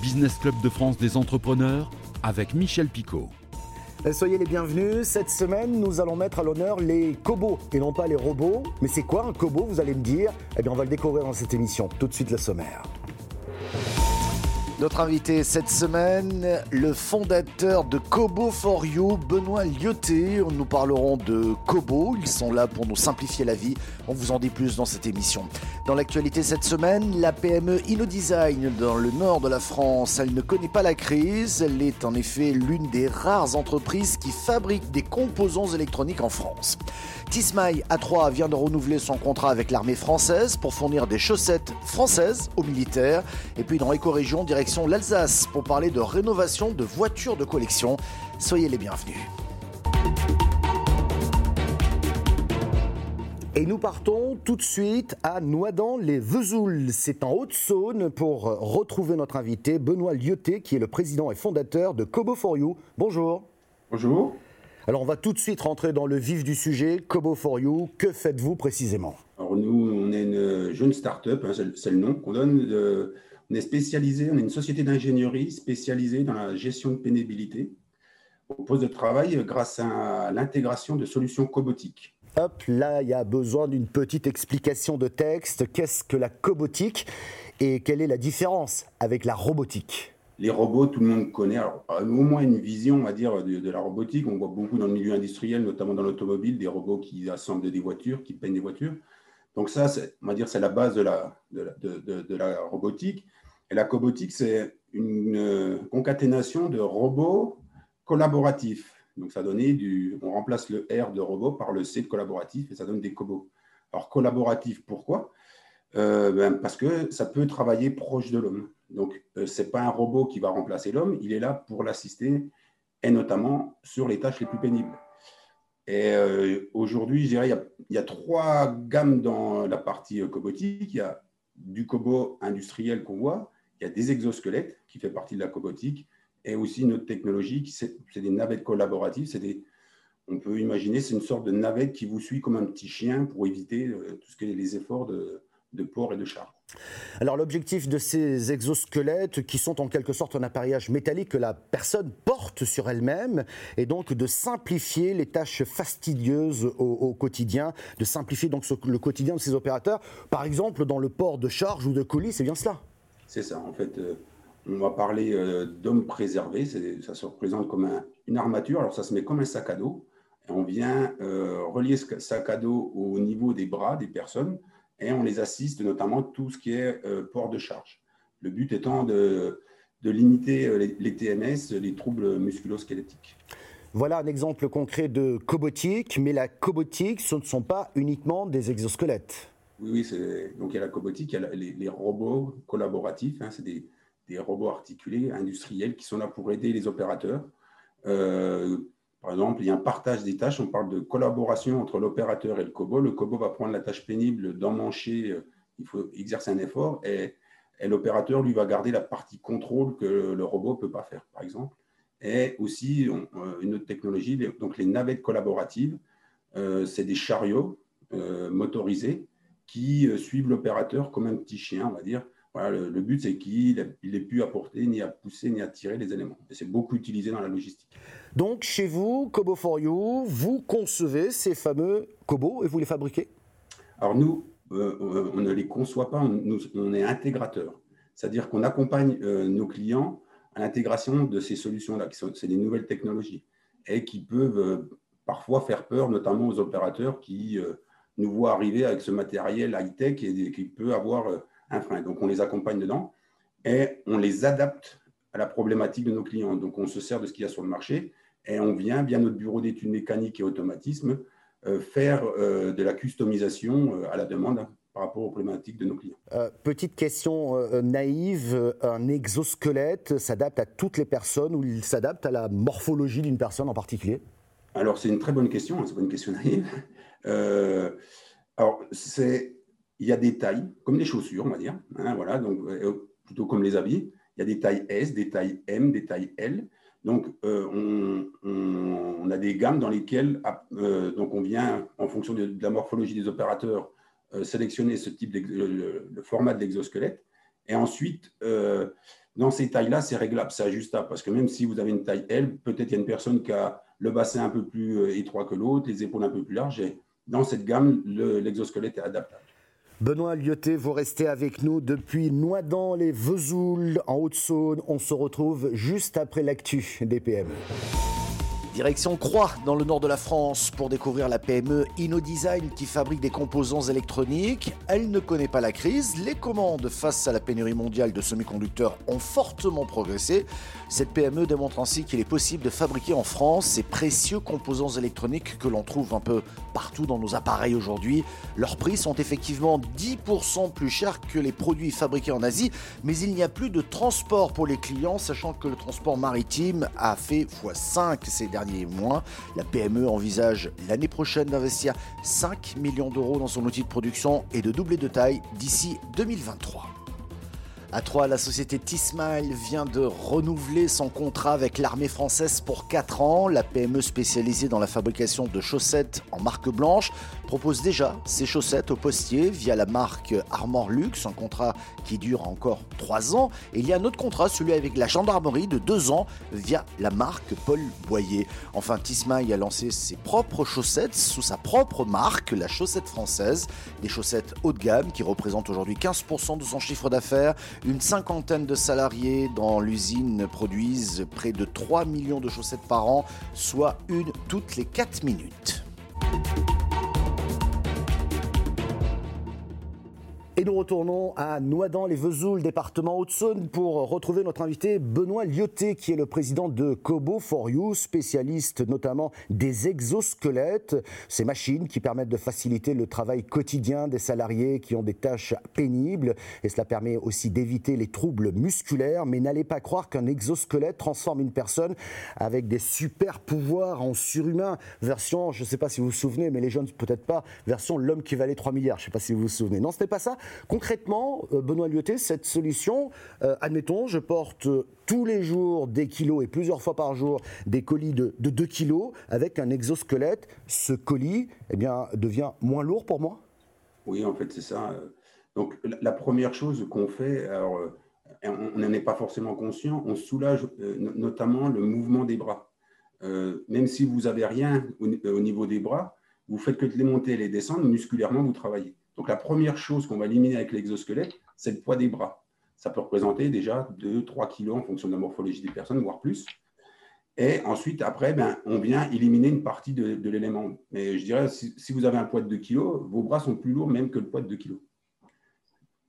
Business Club de France des entrepreneurs avec Michel Picot. Soyez les bienvenus. Cette semaine, nous allons mettre à l'honneur les cobots et non pas les robots. Mais c'est quoi un cobot, vous allez me dire? Eh bien, on va le découvrir dans cette émission. Tout de suite, le sommaire. Notre invité cette semaine, le fondateur de Kobo for You, Benoît Lyoté. Nous parlerons de Kobo. Ils sont là pour nous simplifier la vie. On vous en dit plus dans cette émission. Dans l'actualité cette semaine, la PME InnoDesign dans le nord de la France, elle ne connaît pas la crise. Elle est en effet l'une des rares entreprises qui fabriquent des composants électroniques en France. Tismaï A3 vient de renouveler son contrat avec l'armée française pour fournir des chaussettes françaises aux militaires. Et puis dans l'éco-région, direction l'Alsace pour parler de rénovation de voitures de collection. Soyez les bienvenus. Et nous partons tout de suite à Noidans-les-Vesouls. C'est en Haute-Saône pour retrouver notre invité Benoît Lyoté, qui est le président et fondateur de Kobo for You. Bonjour. Bonjour. Alors on va tout de suite rentrer dans le vif du sujet. Kobo for You, que faites-vous précisément? Alors nous, on est une jeune start-up, hein, c'est le nom qu'on donne. On est spécialisé, on est une société d'ingénierie spécialisée dans la gestion de pénibilité au poste de travail grâce à l'intégration de solutions cobotiques. Hop, là, il y a besoin d'une petite explication de texte. Qu'est-ce que la cobotique et quelle est la différence avec la robotique? Les robots, tout le monde connaît. Alors, au moins une vision, on va dire, de, la robotique. On voit beaucoup dans le milieu industriel, notamment dans l'automobile, des robots qui assemblent des voitures, qui peignent des voitures. Donc ça, on va dire, c'est la base de la, de, la robotique. Et la cobotique, c'est une euh, concaténation de robots collaboratifs. Donc ça donnait du, on remplace le R de robot par le C de collaboratif et ça donne des cobots. Alors collaboratif, pourquoi? Euh, ben, Parce que ça peut travailler proche de l'homme. Donc, euh, ce n'est pas un robot qui va remplacer l'homme, il est là pour l'assister, et notamment sur les tâches les plus pénibles. Et aujourd'hui, je dirais, il y, a, trois gammes dans la partie cobotique. Il y a du cobot industriel qu'on voit, il y a des exosquelettes qui fait partie de la cobotique, et aussi une autre technologie, c'est des navettes collaboratives. Des, on peut imaginer, c'est une sorte de navette qui vous suit comme un petit chien pour éviter tout ce qui est les efforts de, de port et de char. Alors l'objectif de ces exosquelettes, qui sont en quelque sorte un appareillage métallique que la personne porte sur elle-même, est donc de simplifier les tâches fastidieuses au, quotidien, de simplifier donc le quotidien de ces opérateurs, par exemple dans le port de charge ou de colis, c'est bien cela C'est ça, en fait. Euh, on va parler euh, d'hommes préservés, ça se représente comme une armature, alors ça se met comme un sac à dos, et on vient euh, relier ce sac à dos au niveau des bras des personnes et on les assiste notamment tout ce qui est port de charge. Le but étant de, limiter euh, les, TMS, les troubles musculosquelettiques. Voilà un exemple concret de cobotique, mais la cobotique, ce ne sont pas uniquement des exosquelettes. Oui, oui, donc il y a la cobotique, il y a les, robots collaboratifs, hein, c'est des, robots articulés, industriels, qui sont là pour aider les opérateurs. Euh, par exemple, il y a un partage des tâches. On parle de collaboration entre l'opérateur et le COBO. Le COBO va prendre la tâche pénible d'emmancher. Euh, il faut exercer un effort. Et, l'opérateur, lui, va garder la partie contrôle que le robot ne peut pas faire, par exemple. Et aussi, euh, une autre technologie, donc les navettes collaboratives, c'est des chariots motorisés qui suivent l'opérateur comme un petit chien, on va dire. Voilà, le, but, c'est qu'il n'ait plus à porter, ni à pousser, ni à tirer les éléments. Et c'est beaucoup utilisé dans la logistique. Donc, chez vous, Kobo for You, vous concevez ces fameux Kobo et vous les fabriquez? Alors, nous, euh, on ne les conçoit pas, on, est intégrateur. C'est-à-dire qu'on accompagne euh, nos clients à l'intégration de ces solutions-là, qui sont des nouvelles technologies, et qui peuvent euh, parfois faire peur, notamment aux opérateurs qui nous voient arriver avec ce matériel high-tech et qui peut avoir un frein. Donc, on les accompagne dedans et on les adapte à la problématique de nos clients. Donc, on se sert de ce qu'il y a sur le marché et on vient, via notre bureau d'études mécaniques et automatisme, euh, faire euh, de la customisation euh, à la demande par rapport aux problématiques de nos clients. petite question naïve, un exosquelette s'adapte à toutes les personnes ou il s'adapte à la morphologie d'une personne en particulier? Alors c'est une très bonne question, hein, c'est pas une question naïve. Alors c'est, il y a des tailles, comme les chaussures, on va dire, hein, voilà, donc plutôt comme les habits. Il y a des tailles S, des tailles M, des tailles L. Donc, euh, on, a des gammes dans lesquelles ah, euh, donc on vient, en fonction de, la morphologie des opérateurs, euh, sélectionner ce type de le, format de l'exosquelette. Et ensuite, dans ces tailles-là, c'est réglable, c'est ajustable. Parce que même si vous avez une taille L, peut-être il y a une personne qui a le bassin un peu plus euh, étroit que l'autre, les épaules un peu plus larges. Dans cette gamme, l'exosquelette est adaptable. Benoît Lyoté, vous restez avec nous depuis Noidans, les Vesoul, en Haute-Saône. On se retrouve juste après l'actu des PME. Direction Croix, dans le nord de la France, pour découvrir la PME InnoDesign qui fabrique des composants électroniques. Elle ne connaît pas la crise. Les commandes face à la pénurie mondiale de semi-conducteurs ont fortement progressé. Cette PME démontre ainsi qu'il est possible de fabriquer en France ces précieux composants électroniques que l'on trouve un peu partout dans nos appareils aujourd'hui. Leurs prix sont effectivement 10% plus chers que les produits fabriqués en Asie, mais il n'y a plus de transport pour les clients, sachant que le transport maritime a fait x5 ces La PME envisage l'année prochaine d'investir 5 millions d'euros dans son outil de production et de doubler de taille d'ici 2023. À Troyes, la société T-Smile vient de renouveler son contrat avec l'armée française pour 4 ans. La PME spécialisée dans la fabrication de chaussettes en marque blanche propose déjà ses chaussettes aux postiers via la marque Armor Luxe, un contrat qui dure encore 3 ans. Et il y a un autre contrat, celui avec la gendarmerie de 2 ans via la marque Paul Boyer. Enfin, T-Smile a lancé ses propres chaussettes sous sa propre marque, la chaussette française. Des chaussettes haut de gamme qui représentent aujourd'hui 15% de son chiffre d'affaires. Une cinquantaine de salariés dans l'usine produisent près de 3 millions de chaussettes par an, soit une toutes les 4 minutes. Et nous retournons à Noidans-les-Vesoul, département Haute-Saône, pour retrouver notre invité Benoît Lyoté, qui est le président de Kobo for You, spécialiste notamment des exosquelettes, ces machines qui permettent de faciliter le travail quotidien des salariés qui ont des tâches pénibles. Et cela permet aussi d'éviter les troubles musculaires. Mais n'allez pas croire qu'un exosquelette transforme une personne avec des super pouvoirs en surhumain. Version, je ne sais pas si vous vous souvenez, mais les jeunes peut-être pas, version l'homme qui valait 3 milliards. Je ne sais pas si vous vous souvenez. Non, ce n'est pas ça. Concrètement, euh, Benoît Lyoté, cette solution, euh, admettons, je porte tous les jours des kilos et plusieurs fois par jour des colis de, 2 kilos avec un exosquelette. Ce colis eh devient moins lourd pour moi Oui, en fait, c'est ça. Donc, la première chose qu'on fait, alors, euh, on n'en est pas forcément conscient, on soulage notamment le mouvement des bras. même si vous n'avez rien au, au, niveau des bras, vous faites que de les monter et les descendre, musculairement, vous travaillez. Donc la première chose qu'on va éliminer avec l'exosquelette, c'est le poids des bras. Ça peut représenter déjà 2-3 kilos en fonction de la morphologie des personnes, voire plus. Et ensuite, après, ben, on vient éliminer une partie de, l'élément. Mais je dirais, si, vous avez un poids de 2 kilos, vos bras sont plus lourds même que le poids de 2 kilos.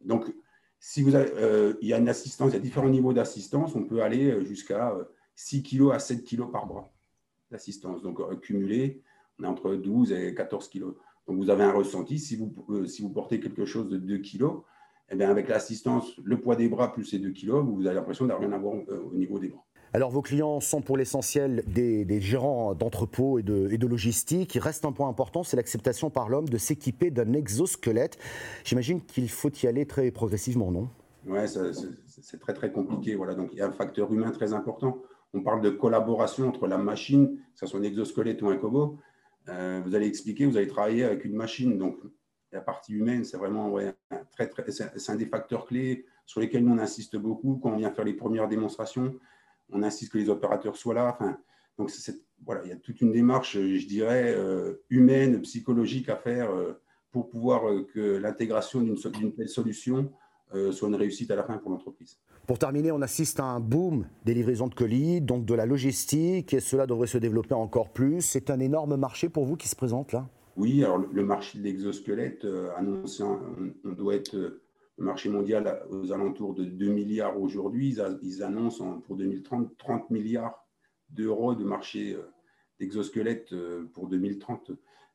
Donc, si vous euh, il y a une assistance, il y a différents niveaux d'assistance. On peut aller euh, jusqu'à 6 euh, kilos à 7 kilos par bras d'assistance. Donc, cumulé, on est entre 12 et 14 kilos. Donc, vous avez un ressenti. Si vous, euh, si vous portez quelque chose de 2 kg, eh bien, avec l'assistance, le poids des bras plus ces 2 kg, vous avez l'impression d'avoir rien à voir euh, au niveau des bras. Alors, vos clients sont pour l'essentiel des, gérants d'entrepôts et de, et de, logistique. Il reste un point important, c'est l'acceptation par l'homme de s'équiper d'un exosquelette. J'imagine qu'il faut y aller très progressivement, non? Oui, c'est très très compliqué. Voilà. Donc, il y a un facteur humain très important. On parle de collaboration entre la machine, que ce soit un exosquelette ou un cobo, euh, vous allez expliquer, vous allez travailler avec une machine. Donc, la partie humaine, c'est vraiment très, c'est un des facteurs clés sur lesquels on insiste beaucoup quand on vient faire les premières démonstrations. On insiste que les opérateurs soient là. Donc, voilà, il y a toute une démarche, je dirais, euh, humaine, psychologique à faire euh, pour pouvoir que l'intégration d'une telle solution soit une réussite à la fin pour l'entreprise. Pour terminer, on assiste à un boom des livraisons de colis, donc de la logistique, et cela devrait se développer encore plus. C'est un énorme marché pour vous qui se présente là? Oui, alors le marché de l'exosquelette euh, annoncé, on doit être euh, le marché mondial aux alentours de 2 milliards aujourd'hui. Ils, annoncent pour 2030 30 milliards d'euros de marché euh, d'exosquelette pour 2030.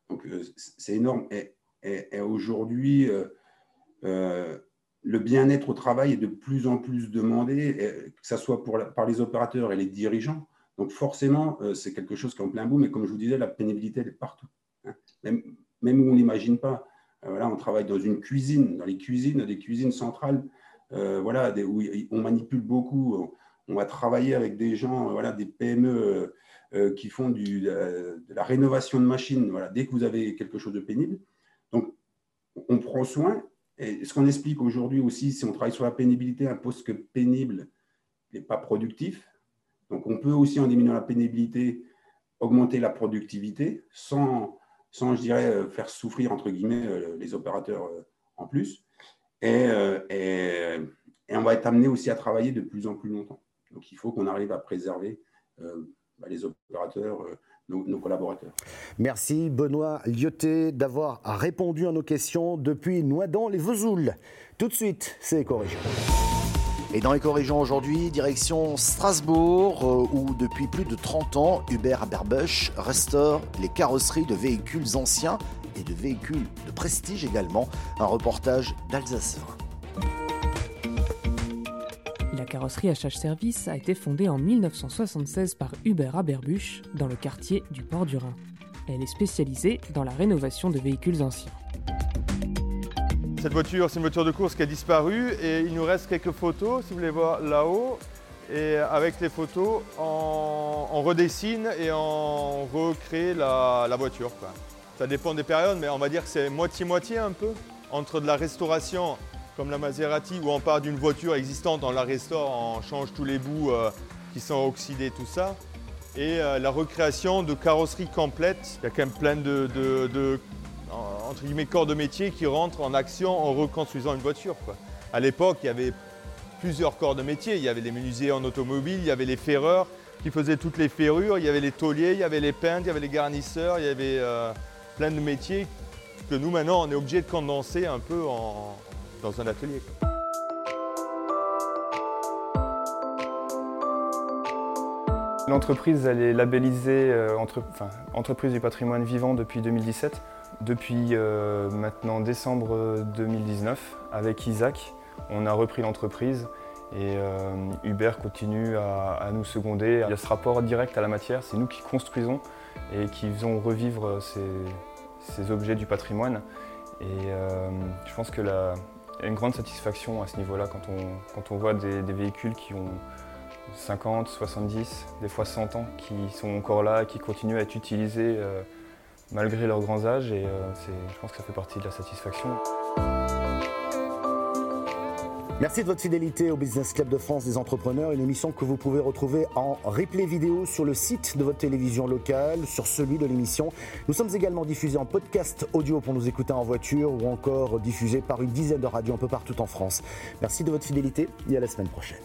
Donc c'est énorme. Et, et aujourd'hui, le bien-être au travail est de plus en plus demandé, que ce soit par les opérateurs et les dirigeants. Donc forcément, euh, c'est quelque chose qui est en plein bout, mais comme je vous disais, la pénibilité, elle est partout. Hein. Même, où on n'imagine pas. Euh, voilà, on travaille dans une cuisine, dans les cuisines, des cuisines centrales, euh, voilà, où on manipule beaucoup. On va travailler avec des gens, voilà, des PME qui font de la rénovation de machines. Voilà, dès que vous avez quelque chose de pénible, donc on prend soin ce qu'on explique aujourd'hui aussi, si on travaille sur la pénibilité, un poste pénible, n'est pas productif. Donc on peut aussi, en diminuant la pénibilité, augmenter la productivité sans, sans je dirais, euh, faire souffrir, entre guillemets, euh, les opérateurs en plus. Et, on va être amené aussi à travailler de plus en plus longtemps. Donc il faut qu'on arrive à préserver bah, les opérateurs nos, collaborateurs. Merci Benoît Lyoté d'avoir répondu à nos questions depuis Noidans les Vesouls. Tout de suite, c'est Éco-Région. Et dans Éco-Région aujourd'hui, direction Strasbourg, euh, où depuis plus de 30 ans, Hubert Aberbusch restaure les carrosseries de véhicules anciens et de véhicules de prestige également. Un reportage d'Alsace la carrosserie HH Service a été fondée en 1976 par Hubert Aberbuch dans le quartier du Port du Rhin. Elle est spécialisée dans la rénovation de véhicules anciens. Cette voiture, c'est une voiture de course qui a disparu et il nous reste quelques photos, si vous voulez voir là-haut. Et avec les photos, on, redessine et on recrée la, voiture. Ça dépend des périodes, mais on va dire que c'est moitié-moitié un peu. Entre de la restauration comme la Maserati, où on part d'une voiture existante, on la restaure, on change tous les bouts euh, qui sont oxydés, tout ça. Et euh, la recréation de carrosserie complète. Il y a quand même plein de, entre guillemets, corps de métier qui rentrent en action en reconstruisant une voiture. À l'époque, il y avait plusieurs corps de métier. Il y avait les menuisiers en automobile, il y avait les ferreurs qui faisaient toutes les ferrures, il y avait les tauliers, il y avait les peintres, il y avait les garnisseurs, il y avait euh, plein de métiers que nous maintenant on est obligé de condenser un peu en, dans un atelier. L'entreprise, elle est labellisée euh, entreprise du patrimoine vivant depuis 2017. Depuis euh, maintenant décembre 2019, avec Isaac, on a repris l'entreprise et euh, Hubert continue à, nous seconder. Il y a ce rapport direct à la matière, c'est nous qui construisons et qui faisons revivre ces, objets du patrimoine. Et je pense que la, il y a une grande satisfaction à ce niveau-là quand on, voit des, véhicules qui ont 50, 70, des fois 100 ans, qui sont encore là, qui continuent à être utilisés euh, malgré leur grand âge. Et euh, je pense que ça fait partie de la satisfaction. Merci de votre fidélité au Business Club de France des entrepreneurs, une émission que vous pouvez retrouver en replay vidéo sur le site de votre télévision locale, sur celui de l'émission. Nous sommes également diffusés en podcast audio pour nous écouter en voiture ou encore diffusés par une dizaine de radios un peu partout en France. Merci de votre fidélité et à la semaine prochaine.